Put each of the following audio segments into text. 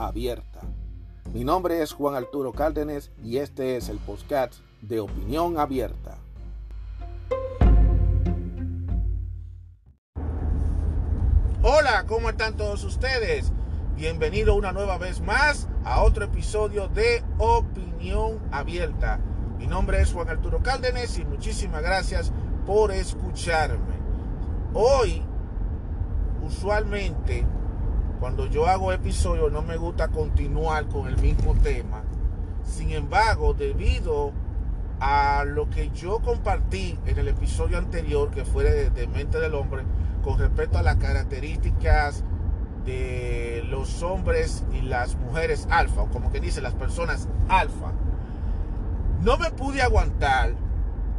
abierta. Mi nombre es Juan Arturo Cárdenas y este es el podcast de Opinión Abierta. Hola, ¿cómo están todos ustedes? Bienvenido una nueva vez más a otro episodio de Opinión Abierta. Mi nombre es Juan Arturo Cárdenas y muchísimas gracias por escucharme. Hoy, usualmente, cuando yo hago episodios no me gusta continuar con el mismo tema. Sin embargo, debido a lo que yo compartí en el episodio anterior, que fue de, Mente del Hombre, con respecto a las características de los hombres y las mujeres alfa, o como que dice las personas alfa, no me pude aguantar,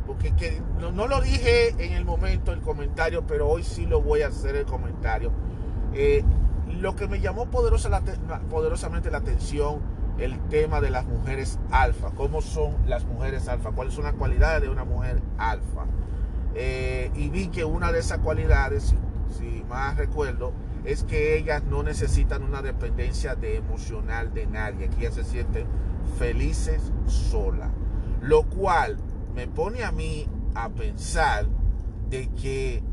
porque no, lo dije en el momento el comentario, pero hoy sí lo voy a hacer el comentario. Eh, lo que me llamó poderosamente la atención, el tema de las mujeres alfa. ¿Cómo son las mujeres alfa? ¿Cuáles son las cualidades de una mujer alfa? Eh, y vi que una de esas cualidades, si, más recuerdo, es que ellas no necesitan una dependencia de emocional de nadie, que ellas se sienten felices sola. Lo cual me pone a mí a pensar de que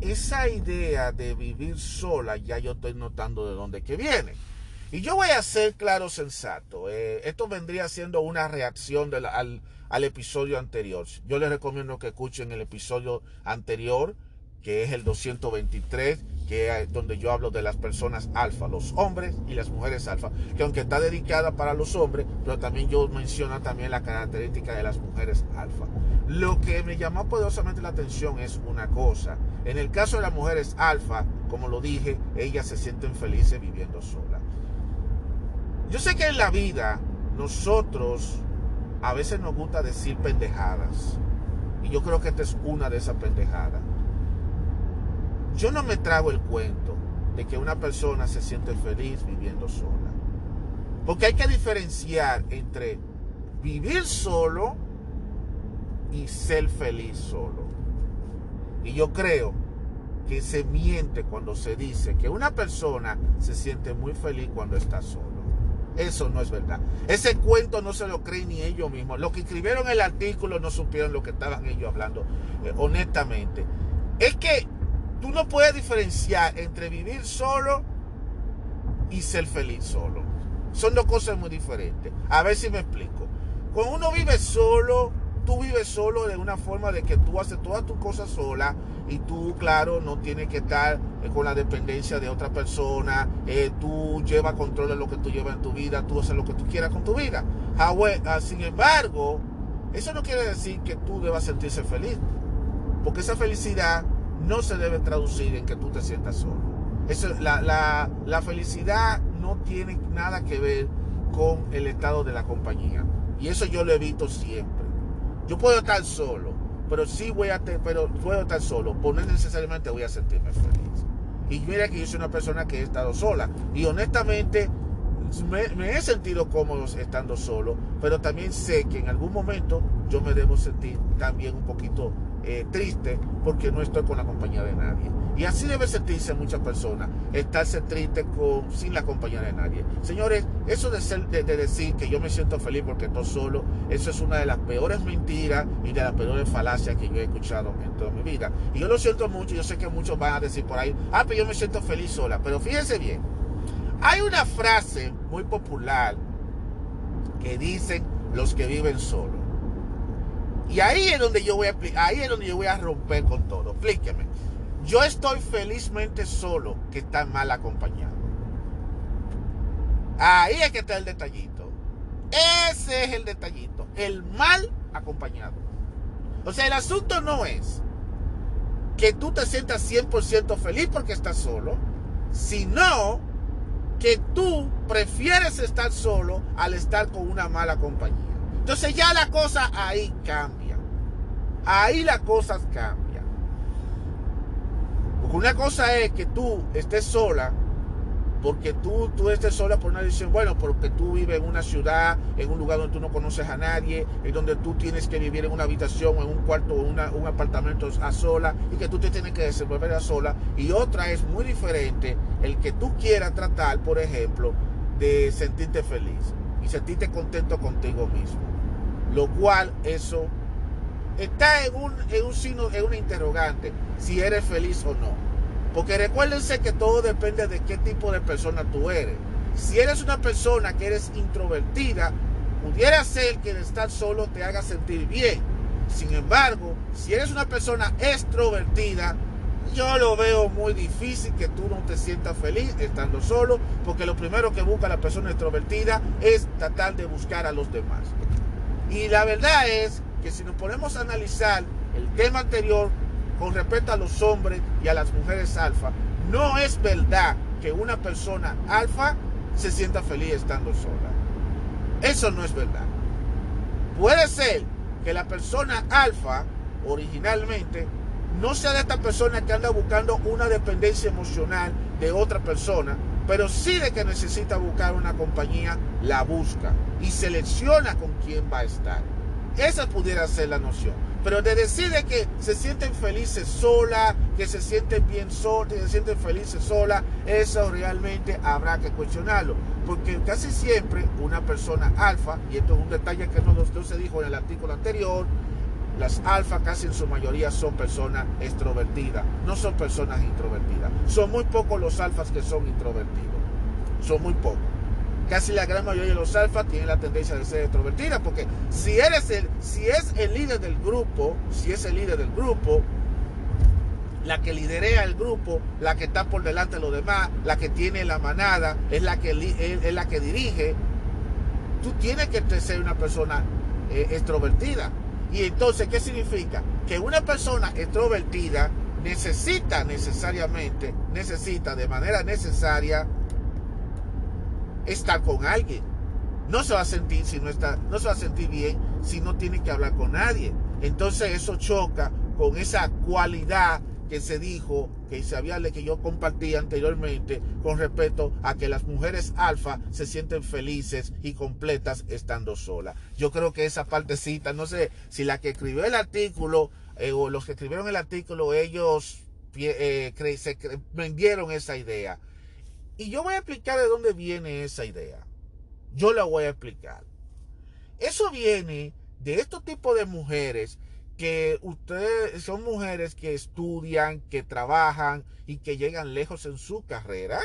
esa idea de vivir sola ya yo estoy notando de dónde que viene. Y yo voy a ser claro sensato. Eh, esto vendría siendo una reacción al, al, episodio anterior. Yo les recomiendo que escuchen el episodio anterior, que es el 223, que donde yo hablo de las personas alfa, los hombres y las mujeres alfa, que aunque está dedicada para los hombres, pero también yo menciono también la característica de las mujeres alfa. Lo que me llamó poderosamente la atención es una cosa, en el caso de las mujeres alfa, como lo dije, ellas se sienten felices viviendo solas. Yo sé que en la vida nosotros a veces nos gusta decir pendejadas. Y yo creo que esta es una de esas pendejadas. Yo no me trago el cuento de que una persona se siente feliz viviendo sola. Porque hay que diferenciar entre vivir solo y ser feliz solo. Y yo creo que se miente cuando se dice que una persona se siente muy feliz cuando está solo. Eso no es verdad. Ese cuento no se lo creen ni ellos mismos. Los que escribieron el artículo no supieron lo que estaban ellos hablando, eh, honestamente. Es que tú no puedes diferenciar entre vivir solo y ser feliz solo. Son dos cosas muy diferentes. A ver si me explico. Cuando uno vive solo, tú vives solo de una forma de que tú haces todas tus cosas sola y tú, claro, no tienes que estar eh, con la dependencia de otra persona, eh, tú llevas control de lo que tú llevas en tu vida, tú haces lo que tú quieras con tu vida. Ah, sin embargo, eso no quiere decir que tú debas sentirse feliz, porque esa felicidad no se debe traducir en que tú te sientas solo. Eso, la, la, la felicidad no tiene nada que ver con el estado de la compañía. Y eso yo lo evito siempre. Yo puedo estar solo, pero sí voy a pero puedo estar solo, pero no necesariamente voy a sentirme feliz. Y mira que yo soy una persona que he estado sola. Y honestamente me, he sentido cómodo estando solo, pero también sé que en algún momento yo me debo sentir también un poquito eh, triste porque no estoy con la compañía de nadie. Y así debe sentirse muchas personas, estarse triste con, sin la compañía de nadie. Señores, eso de, ser, de, decir que yo me siento feliz porque estoy solo, eso es una de las peores mentiras y de las peores falacias que yo he escuchado en toda mi vida. Y yo lo siento mucho, yo sé que muchos van a decir por ahí, ah, pero yo me siento feliz sola. Pero fíjense bien, hay una frase muy popular que dicen los que viven solos. Y ahí es donde yo voy a ahí es donde yo voy a romper con todo. Explíqueme. Yo estoy felizmente solo que está mal acompañado. Ahí es que está el detallito. Ese es el detallito. El mal acompañado. O sea, el asunto no es que tú te sientas 100% feliz porque estás solo, sino que tú prefieres estar solo al estar con una mala compañía. Entonces ya la cosa ahí cambia. Ahí las cosas cambian. Porque una cosa es que tú estés sola porque tú, tú estés sola por una decisión, bueno, porque tú vives en una ciudad, en un lugar donde tú no conoces a nadie, en donde tú tienes que vivir en una habitación, en un cuarto, o un apartamento a sola, y que tú te tienes que desenvolver a sola. Y otra es muy diferente, el que tú quieras tratar, por ejemplo, de sentirte feliz y sentirte contento contigo mismo. Lo cual eso está en un, en un signo, en una interrogante, si eres feliz o no. Porque recuérdense que todo depende de qué tipo de persona tú eres. Si eres una persona que eres introvertida, pudiera ser que el estar solo te haga sentir bien. Sin embargo, si eres una persona extrovertida, yo lo veo muy difícil que tú no te sientas feliz estando solo, porque lo primero que busca la persona extrovertida es tratar de buscar a los demás. Y la verdad es que si nos ponemos a analizar el tema anterior, con respecto a los hombres y a las mujeres alfa, no es verdad que una persona alfa se sienta feliz estando sola. Eso no es verdad. Puede ser que la persona alfa originalmente no sea de esta persona que anda buscando una dependencia emocional de otra persona, pero sí de que necesita buscar una compañía, la busca y selecciona con quién va a estar. Esa pudiera ser la noción. Pero de decir que se sienten felices sola, que se sienten bien sola, que se sienten felices sola, eso realmente habrá que cuestionarlo. Porque casi siempre una persona alfa, y esto es un detalle que no, se dijo en el artículo anterior, las alfa casi en su mayoría son personas extrovertidas, no son personas introvertidas. Son muy pocos los alfas que son introvertidos. Son muy pocos casi la gran mayoría de los alfas tienen la tendencia de ser extrovertida, porque si eres el, si es el líder del grupo, si es el líder del grupo, la que liderea el grupo, la que está por delante de los demás, la que tiene la manada, es la que, es la que dirige, tú tienes que ser una persona eh, extrovertida. Y entonces, ¿qué significa? Que una persona extrovertida necesita necesariamente, necesita de manera necesaria estar con alguien. No se va a sentir si no está, no se va a sentir bien si no tiene que hablar con nadie. Entonces eso choca con esa cualidad que se dijo, que se había que yo compartí anteriormente con respecto a que las mujeres alfa se sienten felices y completas estando solas. Yo creo que esa partecita, no sé si la que escribió el artículo eh, o los que escribieron el artículo, ellos eh, se vendieron esa idea. Y yo voy a explicar de dónde viene esa idea. Yo la voy a explicar. Eso viene de estos tipos de mujeres que ustedes son mujeres que estudian, que trabajan y que llegan lejos en su carrera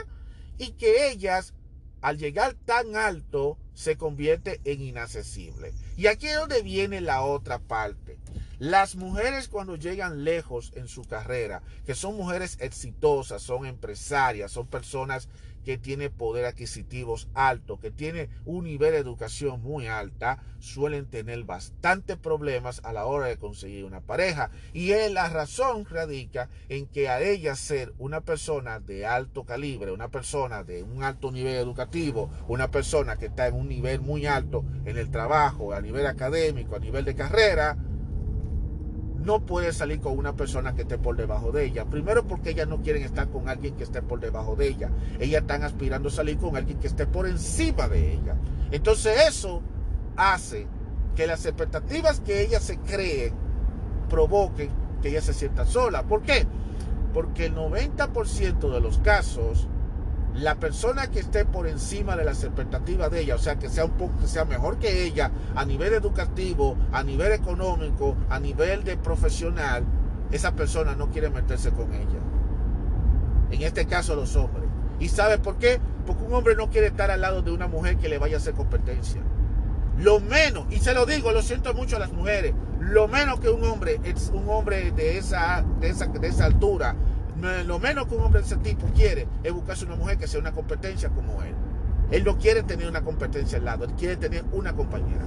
y que ellas al llegar tan alto se convierte en inaccesible. Y aquí es donde viene la otra parte. Las mujeres cuando llegan lejos en su carrera, que son mujeres exitosas, son empresarias, son personas que tienen poder adquisitivos alto, que tienen un nivel de educación muy alta, suelen tener bastantes problemas a la hora de conseguir una pareja. Y la razón radica en que a ella ser una persona de alto calibre, una persona de un alto nivel educativo, una persona que está en un nivel muy alto en el trabajo, a nivel académico, a nivel de carrera, no puede salir con una persona que esté por debajo de ella. Primero porque ellas no quieren estar con alguien que esté por debajo de ella. Ellas están aspirando a salir con alguien que esté por encima de ella. Entonces eso hace que las expectativas que ellas se creen provoquen que ella se sienta sola. ¿Por qué? Porque el 90% de los casos la persona que esté por encima de las expectativas de ella, o sea, que sea un poco, que sea mejor que ella a nivel educativo, a nivel económico, a nivel de profesional, esa persona no quiere meterse con ella. En este caso los hombres. ¿Y sabe por qué? Porque un hombre no quiere estar al lado de una mujer que le vaya a hacer competencia. Lo menos, y se lo digo, lo siento mucho a las mujeres, lo menos que un hombre, es un hombre de esa, de esa, de esa altura, lo menos que un hombre de ese tipo quiere es buscarse una mujer que sea una competencia como él. Él no quiere tener una competencia al lado, él quiere tener una compañera.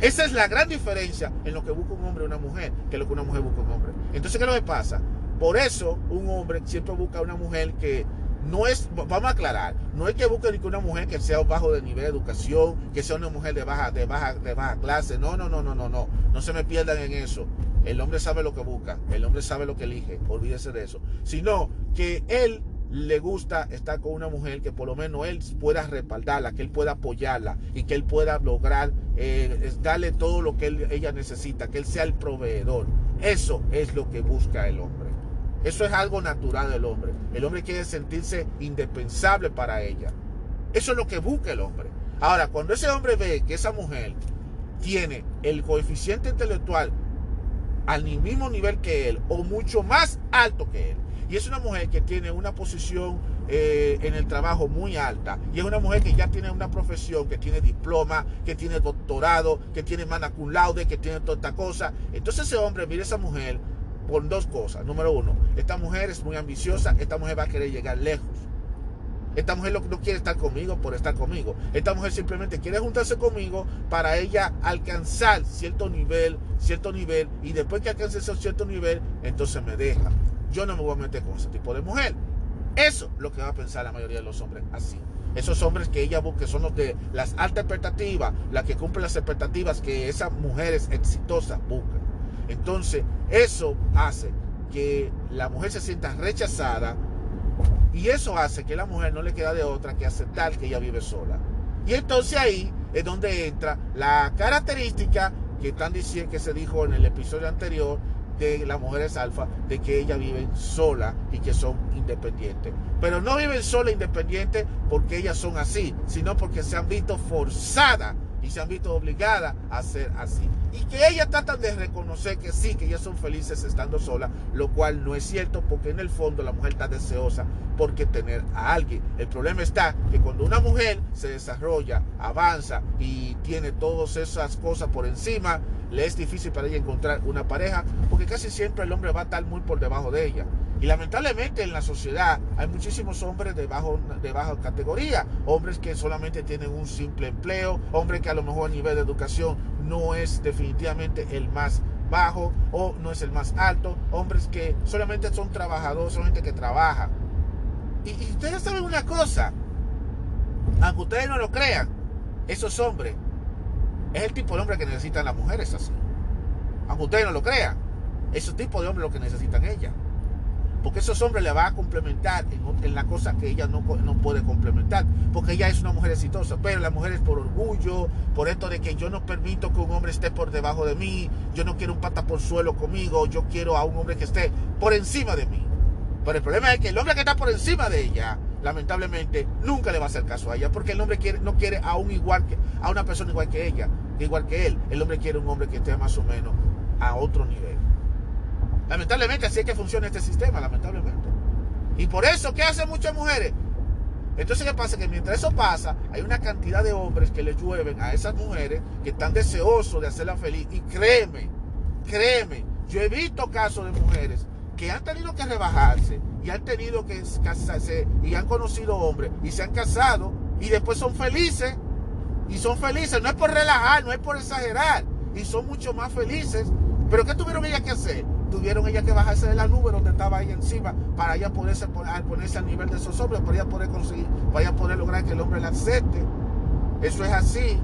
Esa es la gran diferencia en lo que busca un hombre o una mujer que lo que una mujer busca un hombre. Entonces, ¿qué es lo que pasa? Por eso un hombre siempre busca una mujer que no es, vamos a aclarar, no es que busque una mujer que sea bajo de nivel de educación, que sea una mujer de baja, de baja, de baja clase. No, no, no, no, no, no. No se me pierdan en eso. El hombre sabe lo que busca, el hombre sabe lo que elige, olvídese de eso. Sino que él le gusta estar con una mujer que por lo menos él pueda respaldarla, que él pueda apoyarla y que él pueda lograr eh, darle todo lo que ella necesita, que él sea el proveedor. Eso es lo que busca el hombre. Eso es algo natural del hombre. El hombre quiere sentirse indispensable para ella. Eso es lo que busca el hombre. Ahora, cuando ese hombre ve que esa mujer tiene el coeficiente intelectual al mismo nivel que él o mucho más alto que él, y es una mujer que tiene una posición eh, en el trabajo muy alta. Y es una mujer que ya tiene una profesión, que tiene diploma, que tiene doctorado, que tiene mana cum laude, que tiene toda esta cosa. Entonces ese hombre mira a esa mujer por dos cosas. Número uno, esta mujer es muy ambiciosa, esta mujer va a querer llegar lejos. Esta mujer no quiere estar conmigo por estar conmigo. Esta mujer simplemente quiere juntarse conmigo para ella alcanzar cierto nivel, cierto nivel, y después que alcance ese cierto nivel, entonces me deja. Yo no me voy a meter con ese tipo de mujer. Eso es lo que va a pensar la mayoría de los hombres así. Esos hombres que ella busca son los de las altas expectativas, las que cumplen las expectativas que esas mujeres exitosas buscan. Entonces, eso hace que la mujer se sienta rechazada y eso hace que la mujer no le queda de otra que aceptar que ella vive sola. Y entonces ahí es donde entra la característica que están diciendo que se dijo en el episodio anterior de las mujeres alfa, de que ellas viven sola y que son independientes. Pero no viven sola independientes porque ellas son así, sino porque se han visto forzadas y se han visto obligadas a ser así. Y que ellas tratan de reconocer que sí, que ellas son felices estando solas, lo cual no es cierto porque en el fondo la mujer está deseosa porque tener a alguien. El problema está que cuando una mujer se desarrolla, avanza y tiene todas esas cosas por encima, le es difícil para ella encontrar una pareja porque casi siempre el hombre va a estar muy por debajo de ella. Y lamentablemente en la sociedad hay muchísimos hombres de, bajo, de baja categoría, hombres que solamente tienen un simple empleo, hombres que a lo mejor a nivel de educación no es definitivamente el más bajo o no es el más alto, hombres que solamente son trabajadores, son gente que trabaja. Y, ustedes saben una cosa, aunque ustedes no lo crean, esos hombres es el tipo de hombre que necesitan las mujeres así. Aunque ustedes no lo crean, ese tipo de hombre lo que necesitan ellas. Porque esos hombres le van a complementar en, la cosa que ella no, no, puede complementar. Porque ella es una mujer exitosa. Pero la mujer es por orgullo, por esto de que yo no permito que un hombre esté por debajo de mí. Yo no quiero un pata por suelo conmigo. Yo quiero a un hombre que esté por encima de mí. Pero el problema es que el hombre que está por encima de ella, lamentablemente, nunca le va a hacer caso a ella. Porque el hombre quiere, no quiere a un igual que, a una persona igual que ella, igual que él. El hombre quiere un hombre que esté más o menos a otro nivel. Lamentablemente así es que funciona este sistema, lamentablemente. Y por eso, ¿qué hacen muchas mujeres? Entonces, ¿qué pasa? Que mientras eso pasa, hay una cantidad de hombres que le llueven a esas mujeres que están deseosos de hacerla feliz. Y créeme, créeme, yo he visto casos de mujeres que han tenido que rebajarse y han tenido que casarse y han conocido hombres y se han casado y después son felices. Y son felices, no es por relajar, no es por exagerar. Y son mucho más felices. Pero ¿qué tuvieron ellas que hacer? Tuvieron ella que bajarse de la nube donde estaba ella encima para ella poderse ponerse al nivel de esos hombres, para ella poder conseguir, para ella poder lograr que el hombre la acepte. Eso es así.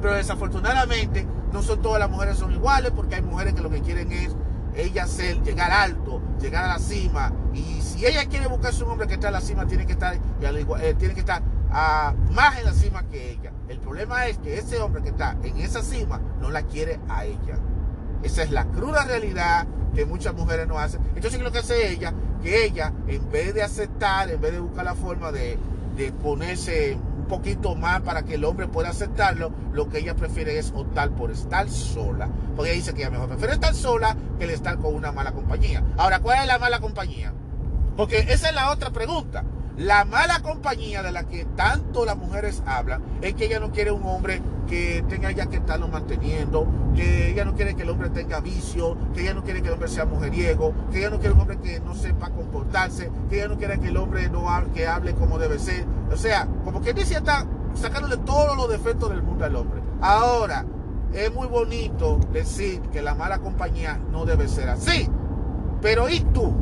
Pero desafortunadamente no son todas las mujeres son iguales porque hay mujeres que lo que quieren es ella ser, llegar alto, llegar a la cima. Y si ella quiere buscarse un hombre que está a la cima, tiene que estar, eh, tiene que estar más en la cima que ella. El problema es que ese hombre que está en esa cima no la quiere a ella. Esa es la cruda realidad que muchas mujeres no hacen. Entonces, ¿qué es lo que hace ella? Que ella, en vez de aceptar, en vez de buscar la forma de, ponerse un poquito más para que el hombre pueda aceptarlo, lo que ella prefiere es optar por estar sola. Porque ella dice que ella mejor prefiere estar sola que el estar con una mala compañía. Ahora, ¿cuál es la mala compañía? Porque esa es la otra pregunta. La mala compañía de la que tanto las mujeres hablan es que ella no quiere un hombre que tenga ya que estarlo manteniendo, que ella no quiere que el hombre tenga vicio, que ella no quiere que el hombre sea mujeriego, que ella no quiere un hombre que no sepa comportarse, que ella no quiere que el hombre no hable, que hable como debe ser. O sea, como que dice está sacándole todos los defectos del mundo al hombre. Ahora, es muy bonito decir que la mala compañía no debe ser así. Pero ¿y tú?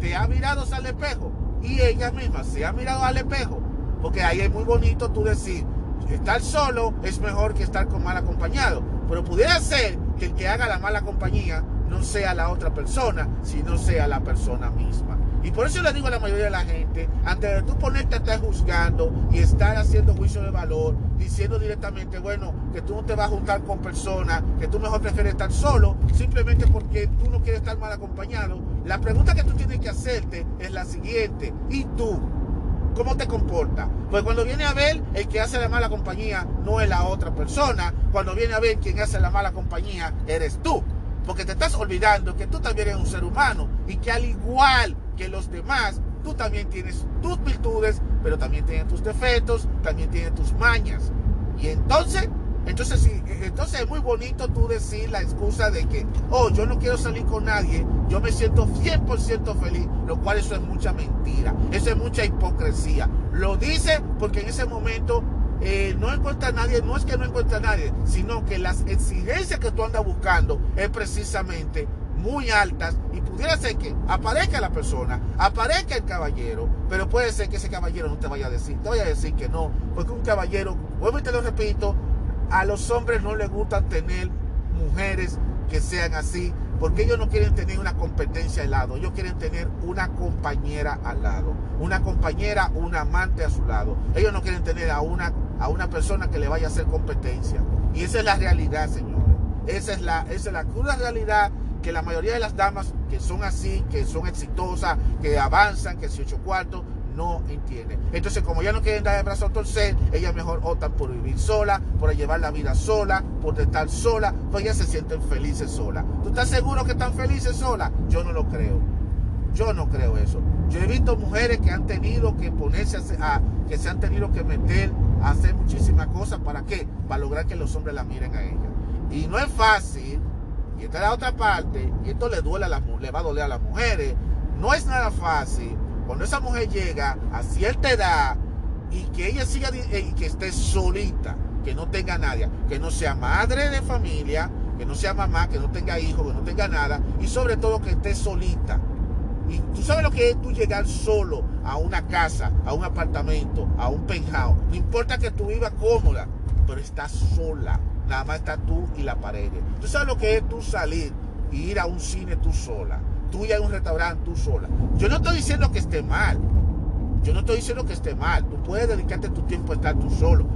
¿Te has mirado al espejo? Y ella misma se ha mirado al espejo, porque ahí es muy bonito tú decir, estar solo es mejor que estar con mal acompañado, pero pudiera ser que el que haga la mala compañía no sea la otra persona, sino sea la persona misma. Y por eso le digo a la mayoría de la gente, antes de tú ponerte a estar juzgando y estar haciendo juicio de valor, diciendo directamente, bueno, que tú no te vas a juntar con personas, que tú mejor prefieres estar solo, simplemente porque tú no quieres estar mal acompañado, la pregunta que tú tienes que hacerte es la siguiente, ¿y tú? ¿Cómo te comportas? Pues cuando viene a ver, el que hace la mala compañía no es la otra persona. Cuando viene a ver quien hace la mala compañía, eres tú. Porque te estás olvidando que tú también eres un ser humano y que al igual que los demás, tú también tienes tus virtudes, pero también tienes tus defectos, también tienes tus mañas. Y entonces, entonces entonces es muy bonito tú decir la excusa de que, oh, yo no quiero salir con nadie, yo me siento 100% feliz, lo cual eso es mucha mentira, eso es mucha hipocresía. Lo dice porque en ese momento eh, no encuentra a nadie, no es que no encuentra a nadie, sino que las exigencias que tú andas buscando es precisamente muy altas y pudiera ser que aparezca la persona, aparezca el caballero, pero puede ser que ese caballero no te vaya a decir, te vaya a decir que no, porque un caballero, vuelvo y te lo repito, a los hombres no les gusta tener mujeres que sean así, porque ellos no quieren tener una competencia al lado, ellos quieren tener una compañera al lado, una compañera, un amante a su lado. Ellos no quieren tener a una a una persona que le vaya a hacer competencia. Y esa es la realidad, señores. Esa es la, esa es la cruda realidad que la mayoría de las damas que son así, que son exitosas, que avanzan, que 18 cuartos, no entienden. Entonces, como ya no quieren dar el brazo a torcer, ellas mejor optan por vivir sola, por llevar la vida sola, por estar sola, pues ellas se sienten felices sola. ¿Tú estás seguro que están felices sola? Yo no lo creo. Yo no creo eso. Yo he visto mujeres que han tenido que ponerse a, que se han tenido que meter a hacer muchísimas cosas. ¿Para qué? Para lograr que los hombres la miren a ella. Y no es fácil. Y esta es la otra parte. Y esto le duele a las, le va a doler a las mujeres. No es nada fácil. Cuando esa mujer llega a cierta edad y que ella siga y que esté solita, que no tenga nadie, que no sea madre de familia, que no sea mamá, que no tenga hijos, que no tenga nada, y sobre todo que esté solita y tú sabes lo que es tú llegar solo a una casa, a un apartamento, a un penthouse. No importa que tú vivas cómoda, pero estás sola. Nada más estás tú y la pared. Tú sabes lo que es tú salir y ir a un cine tú sola. Tú ir a un restaurante tú sola. Yo no estoy diciendo que esté mal. Yo no estoy diciendo que esté mal. Tú puedes dedicarte tu tiempo a estar tú solo.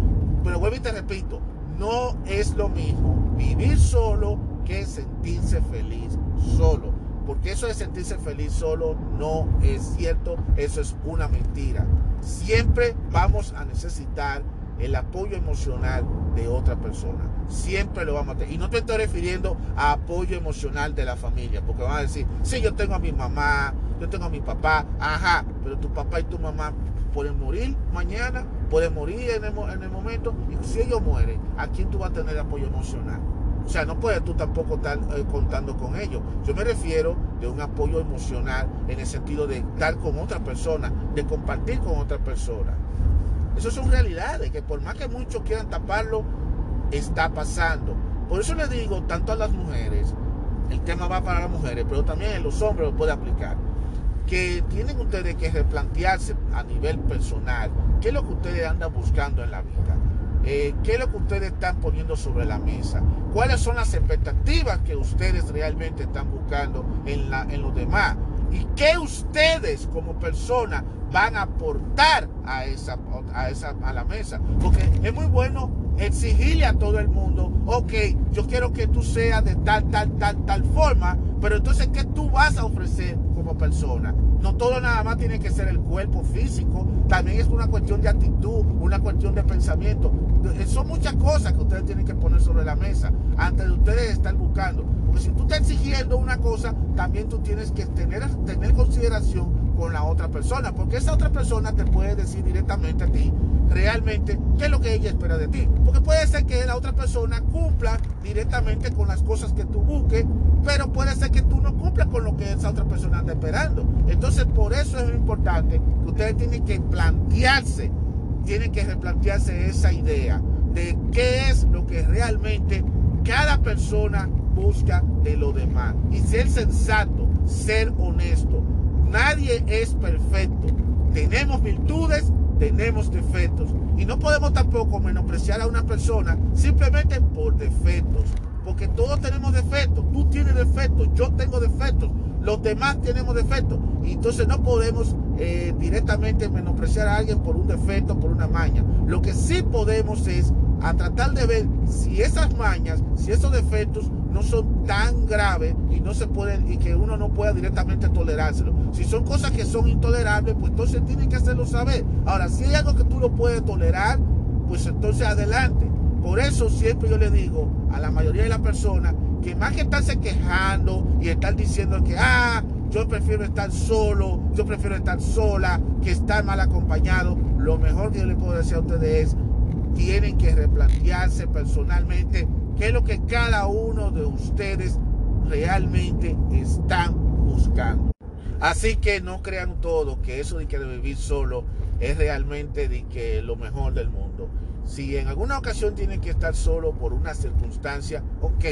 Pero vuelvo y te repito, no es lo mismo vivir solo que sentirse feliz solo. Porque eso de sentirse feliz solo no es cierto, eso es una mentira. Siempre vamos a necesitar el apoyo emocional de otra persona. Siempre lo vamos a tener. Y no te estoy refiriendo a apoyo emocional de la familia, porque van a decir, sí, yo tengo a mi mamá, yo tengo a mi papá, ajá, pero tu papá y tu mamá pueden morir mañana, pueden morir en el, en el momento, y si ellos mueren, ¿a quién tú vas a tener apoyo emocional? O sea, no puedes tú tampoco estar eh, contando con ellos. Yo me refiero de un apoyo emocional en el sentido de estar con otra persona, de compartir con otra persona. Eso son realidades que por más que muchos quieran taparlo, está pasando. Por eso le digo tanto a las mujeres, el tema va para las mujeres, pero también en los hombres lo puede aplicar, que tienen ustedes que replantearse a nivel personal qué es lo que ustedes andan buscando en la vida. Eh, qué es lo que ustedes están poniendo sobre la mesa, cuáles son las expectativas que ustedes realmente están buscando en, en los demás y qué ustedes como personas van a aportar a esa, a esa a la mesa. Porque es muy bueno exigirle a todo el mundo, ok, yo quiero que tú seas de tal, tal, tal, tal forma, pero entonces, ¿qué tú vas a ofrecer como persona? No todo nada más tiene que ser el cuerpo físico, también es una cuestión de actitud, una cuestión de pensamiento. Son muchas cosas que ustedes tienen que poner sobre la mesa antes de ustedes estar buscando. Porque si tú estás exigiendo una cosa, también tú tienes que tener, tener consideración con la otra persona, porque esa otra persona te puede decir directamente a ti realmente qué es lo que ella espera de ti. Porque puede ser que la otra persona cumpla directamente con las cosas que tú busques, pero puede ser que tú no cumplas con lo que esa otra persona anda esperando. Entonces, por eso es importante que ustedes tienen que plantearse, tienen que replantearse esa idea de qué es lo que realmente cada persona busca de lo demás. Y ser sensato, ser honesto, Nadie es perfecto. tenemos virtudes, tenemos defectos. Y no podemos tampoco menospreciar a una persona simplemente por defectos. Porque todos tenemos defectos. Tú tienes defectos, yo tengo defectos, los demás tenemos defectos. Y entonces no podemos eh, directamente menospreciar a alguien por un defecto, por una maña. Lo que sí podemos es a tratar de ver si esas mañas, si esos defectos no son tan graves y no se pueden y que uno no pueda directamente tolerárselo. Si son cosas que son intolerables, pues entonces tienen que hacerlo saber. Ahora, si hay algo que tú lo puedes tolerar, pues entonces adelante. Por eso siempre yo le digo a la mayoría de las personas que más que estarse quejando y estar diciendo que, ah, yo prefiero estar solo, yo prefiero estar sola, que estar mal acompañado, lo mejor que yo le puedo decir a ustedes es, tienen que replantearse personalmente qué es lo que cada uno de ustedes realmente están buscando. Así que no crean todo que eso de que de vivir solo es realmente de que lo mejor del mundo. Si en alguna ocasión tienen que estar solo por una circunstancia, ok,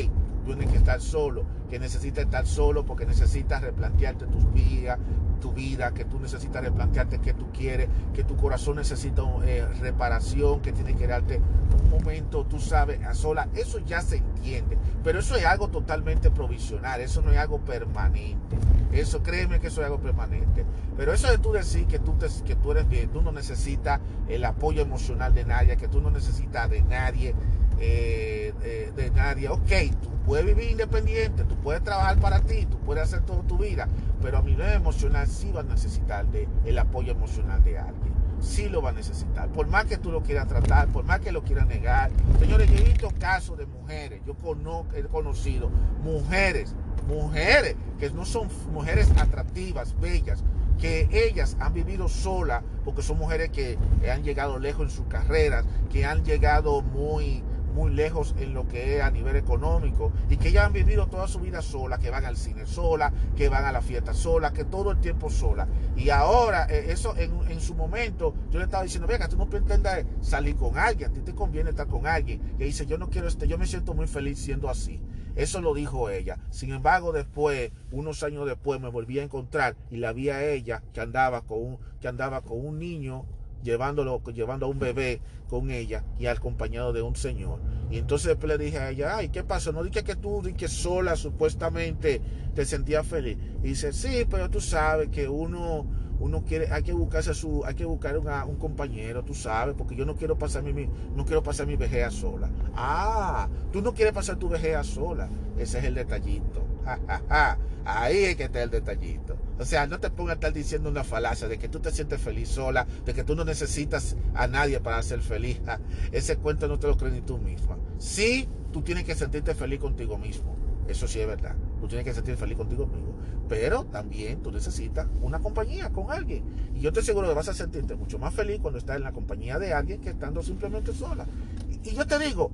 tienes que estar solo, que necesitas estar solo porque necesitas replantearte tus vidas, tu vida, que tú necesitas replantearte qué tú quieres, que tu corazón necesita eh, reparación, que tiene que darte un momento, tú sabes, a sola. Eso ya se entiende, pero eso es algo totalmente provisional, eso no es algo permanente. Eso, créeme que eso es algo permanente. Pero eso de tú decir que tú, que tú eres bien, tú no necesitas el apoyo emocional de nadie, que tú no necesitas de nadie, eh, de, de nadie. Ok, tú puedes vivir independiente, tú puedes trabajar para ti, tú puedes hacer toda tu vida, pero a nivel emocional sí va a necesitar de el apoyo emocional de alguien. Sí lo va a necesitar. Por más que tú lo quieras tratar, por más que lo quieras negar. Señores, yo he visto casos de mujeres, yo conozco, he conocido mujeres, mujeres que no son mujeres atractivas, bellas, que ellas han vivido solas porque son mujeres que han llegado lejos en sus carreras, que han llegado muy muy lejos en lo que es a nivel económico y que ya han vivido toda su vida sola, que van al cine sola, que van a la fiesta sola, que todo el tiempo sola. Y ahora, eh, eso en, su momento, yo le estaba diciendo, venga, tú no pretendas salir con alguien, a ti te conviene estar con alguien. Y dice, yo no quiero este, yo me siento muy feliz siendo así. Eso lo dijo ella. Sin embargo, después, unos años después, me volví a encontrar y la vi a ella que andaba con un, que andaba con un niño llevándolo, llevando a un bebé con ella y acompañado de un señor. Y entonces le dije a ella, ay, ¿qué pasó? No dije que tú, que sola supuestamente te sentías feliz. Y dice, sí, pero tú sabes que uno, uno quiere, hay que buscarse su, hay que buscar un compañero, tú sabes, porque yo no quiero pasar mi, no quiero pasar mi vejez sola. Ah, tú no quieres pasar tu vejez sola. Ese es el detallito. Ahí es que está el detallito. O sea, no te pongas a estar diciendo una falacia de que tú te sientes feliz sola, de que tú no necesitas a nadie para ser feliz. Ese cuento no te lo crees ni tú misma. Sí, tú tienes que sentirte feliz contigo mismo. Eso sí es verdad. Tú tienes que sentirte feliz contigo mismo. Pero también tú necesitas una compañía con alguien. Y yo te aseguro que vas a sentirte mucho más feliz cuando estás en la compañía de alguien que estando simplemente sola. Y, yo te digo,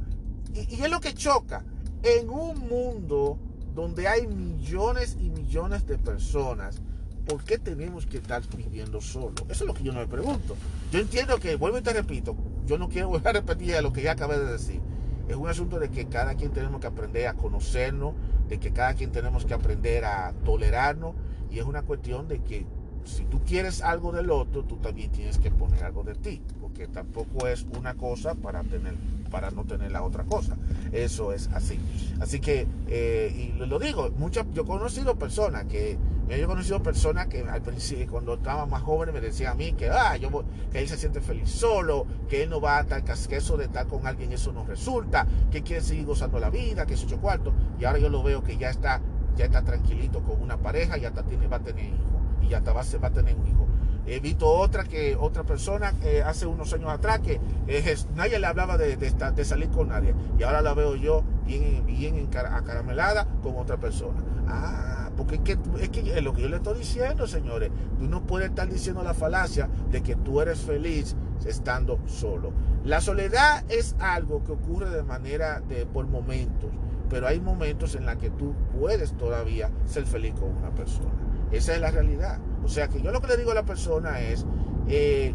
y es lo que choca, en un mundo donde hay millones y millones de personas, ¿por qué tenemos que estar viviendo solo? Eso es lo que yo me pregunto. Yo entiendo que, vuelvo y te repito, yo no quiero volver a repetir lo que ya acabé de decir. Es un asunto de que cada quien tenemos que aprender a conocernos, de que cada quien tenemos que aprender a tolerarnos, y es una cuestión de que si tú quieres algo del otro, tú también tienes que poner algo de ti, porque tampoco es una cosa para tener para no tener la otra cosa. Eso es así. Así que, eh, y lo digo, muchas, yo he conocido personas que, yo he conocido personas que al principio, cuando estaba más joven, me decían a mí que, ah, yo, que él se siente feliz solo, que él no va a estar, que eso de estar con alguien, eso no resulta, que quiere seguir gozando la vida, que es ocho cuarto. Y ahora yo lo veo que ya está, ya está tranquilito con una pareja, ya está, tiene, va a tener hijo, y ya va, va a tener un hijo. He visto otra que otra persona eh, hace unos años atrás que eh, nadie le hablaba de, de, salir con nadie y ahora la veo yo bien, bien acaramelada con otra persona. Ah, porque es que, es que lo que yo le estoy diciendo, señores, tú no puedes estar diciendo la falacia de que tú eres feliz estando solo. La soledad es algo que ocurre de manera de por momentos, pero hay momentos en los que tú puedes todavía ser feliz con una persona. Esa es la realidad. O sea que yo lo que le digo a la persona es eh,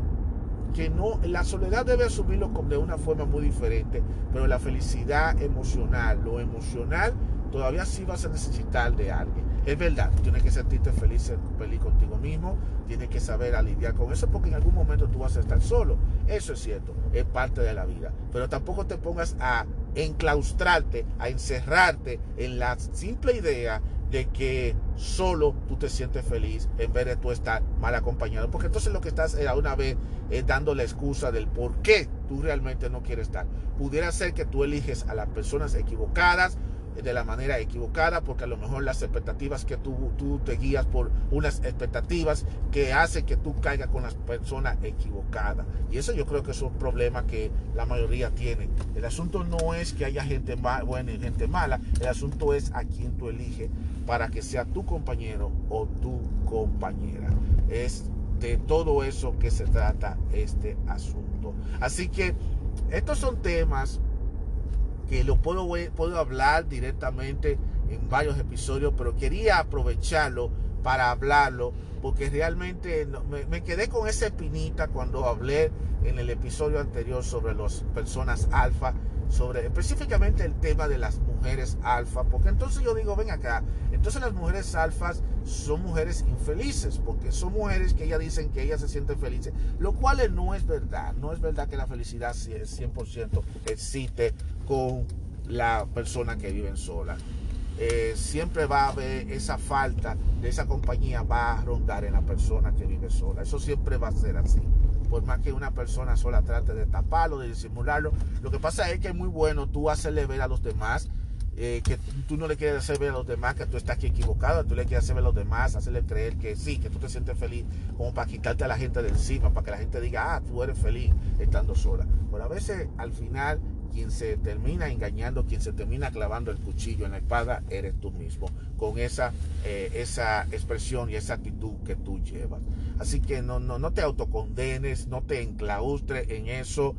que no, la soledad debe asumirlo de una forma muy diferente, pero la felicidad emocional, lo emocional, todavía sí vas a necesitar de alguien. Es verdad, tienes que sentirte feliz, feliz contigo mismo, tienes que saber a lidiar con eso porque en algún momento tú vas a estar solo. Eso es cierto, es parte de la vida. Pero tampoco te pongas a enclaustrarte, a encerrarte en la simple idea de que solo tú te sientes feliz en vez de tú estar mal acompañado. Porque entonces lo que estás era una vez dando la excusa del por qué tú realmente no quieres estar. Pudiera ser que tú eliges a las personas equivocadas de la manera equivocada, porque a lo mejor las expectativas que tú, tú te guías por unas expectativas que hacen que tú caigas con las personas equivocadas. Y eso yo creo que es un problema que la mayoría tiene. El asunto no es que haya gente buena y gente mala, el asunto es a quién tú eliges para que sea tu compañero o tu compañera. Es de todo eso que se trata este asunto. Así que estos son temas que lo puedo, puedo hablar directamente en varios episodios, pero quería aprovecharlo para hablarlo, porque realmente me, quedé con esa espinita cuando hablé en el episodio anterior sobre las personas alfa, sobre específicamente el tema de las mujeres alfa, porque entonces yo digo, ven acá, entonces las mujeres alfas son mujeres infelices, porque son mujeres que ellas dicen que ellas se sienten felices, lo cual no es verdad, no es verdad que la felicidad 100% existe con la persona que vive sola. Eh, siempre va a haber esa falta de esa compañía va a rondar en la persona que vive sola. Eso siempre va a ser así. Por más que una persona sola trate de taparlo, de disimularlo, lo que pasa es que es muy bueno tú hacerle ver a los demás eh, que tú no le quieres hacer ver a los demás que tú estás aquí equivocado, tú le quieres hacer ver a los demás, hacerle creer que sí, que tú te sientes feliz, como para quitarte a la gente de encima, para que la gente diga, ah, tú eres feliz estando sola. Pero a veces al final quien se termina engañando, quien se termina clavando el cuchillo en la espada, eres tú mismo, con esa, eh, esa expresión y esa actitud que tú llevas. Así que no, no, no te autocondenes, no te enclaustres en eso.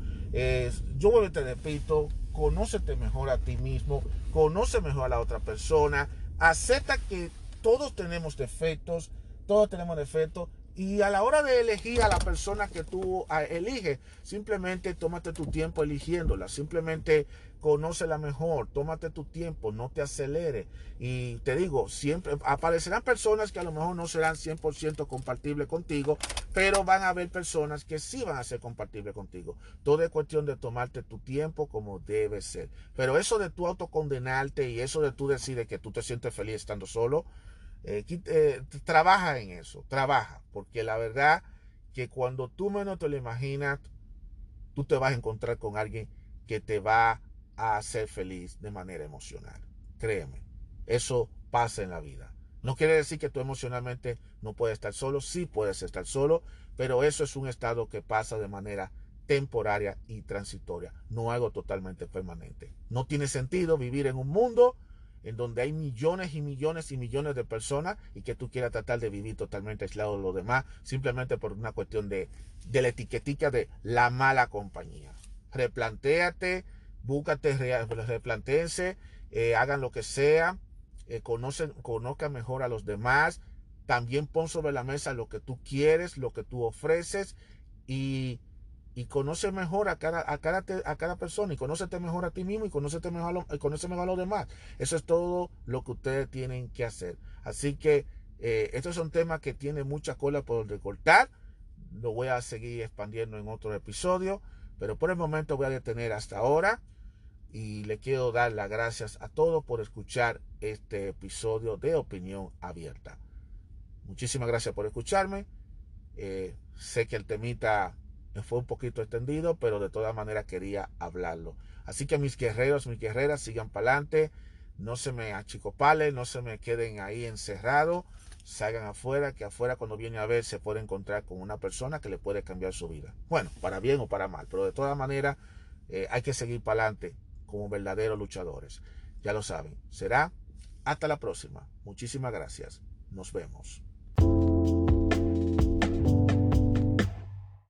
yo te repito, conócete mejor a ti mismo, conoce mejor a la otra persona, acepta que todos tenemos defectos, todos tenemos defectos y a la hora de elegir a la persona que tú eliges, simplemente tómate tu tiempo eligiéndola, simplemente conócela mejor, tómate tu tiempo, no te acelere. Y te digo, siempre aparecerán personas que a lo mejor no serán 100% compatibles contigo, pero van a haber personas que sí van a ser compatibles contigo. Todo es cuestión de tomarte tu tiempo como debe ser. Pero eso de tú autocondenarte y eso de tú decides que tú te sientes feliz estando solo, eh, eh, trabaja en eso, trabaja, porque la verdad que cuando tú menos te lo imaginas, tú te vas a encontrar con alguien que te va a hacer feliz de manera emocional. Créeme, eso pasa en la vida. No quiere decir que tú emocionalmente no puedes estar solo, sí puedes estar solo, pero eso es un estado que pasa de manera temporaria y transitoria, no algo totalmente permanente. No tiene sentido vivir en un mundo en donde hay millones y millones y millones de personas y que tú quieras tratar de vivir totalmente aislado de los demás simplemente por una cuestión de, de la etiquetica de la mala compañía. Replantéate, búscate, replantéense, eh, hagan lo que sea, eh, conozcan mejor a los demás, también pon sobre la mesa lo que tú quieres, lo que tú ofreces y y conoce mejor a cada, a cada, a cada persona y conócete mejor a ti mismo y conócete mejor a, conoce mejor a los demás. Eso es todo lo que ustedes tienen que hacer. Así que eh, estos son temas que tienen mucha cola por recortar. Lo voy a seguir expandiendo en otro episodio, pero por el momento voy a detener hasta ahora y le quiero dar las gracias a todos por escuchar este episodio de Opinión Abierta. Muchísimas gracias por escucharme. Eh, sé que el temita fue un poquito extendido, pero de todas maneras quería hablarlo. Así que mis guerreros, mis guerreras, sigan para adelante, no se me achicopalen, no se me queden ahí encerrados, salgan afuera, que afuera cuando viene a ver se puede encontrar con una persona que le puede cambiar su vida. Bueno, para bien o para mal, pero de todas maneras eh, hay que seguir para adelante como verdaderos luchadores. Ya lo saben, será hasta la próxima. Muchísimas gracias. Nos vemos.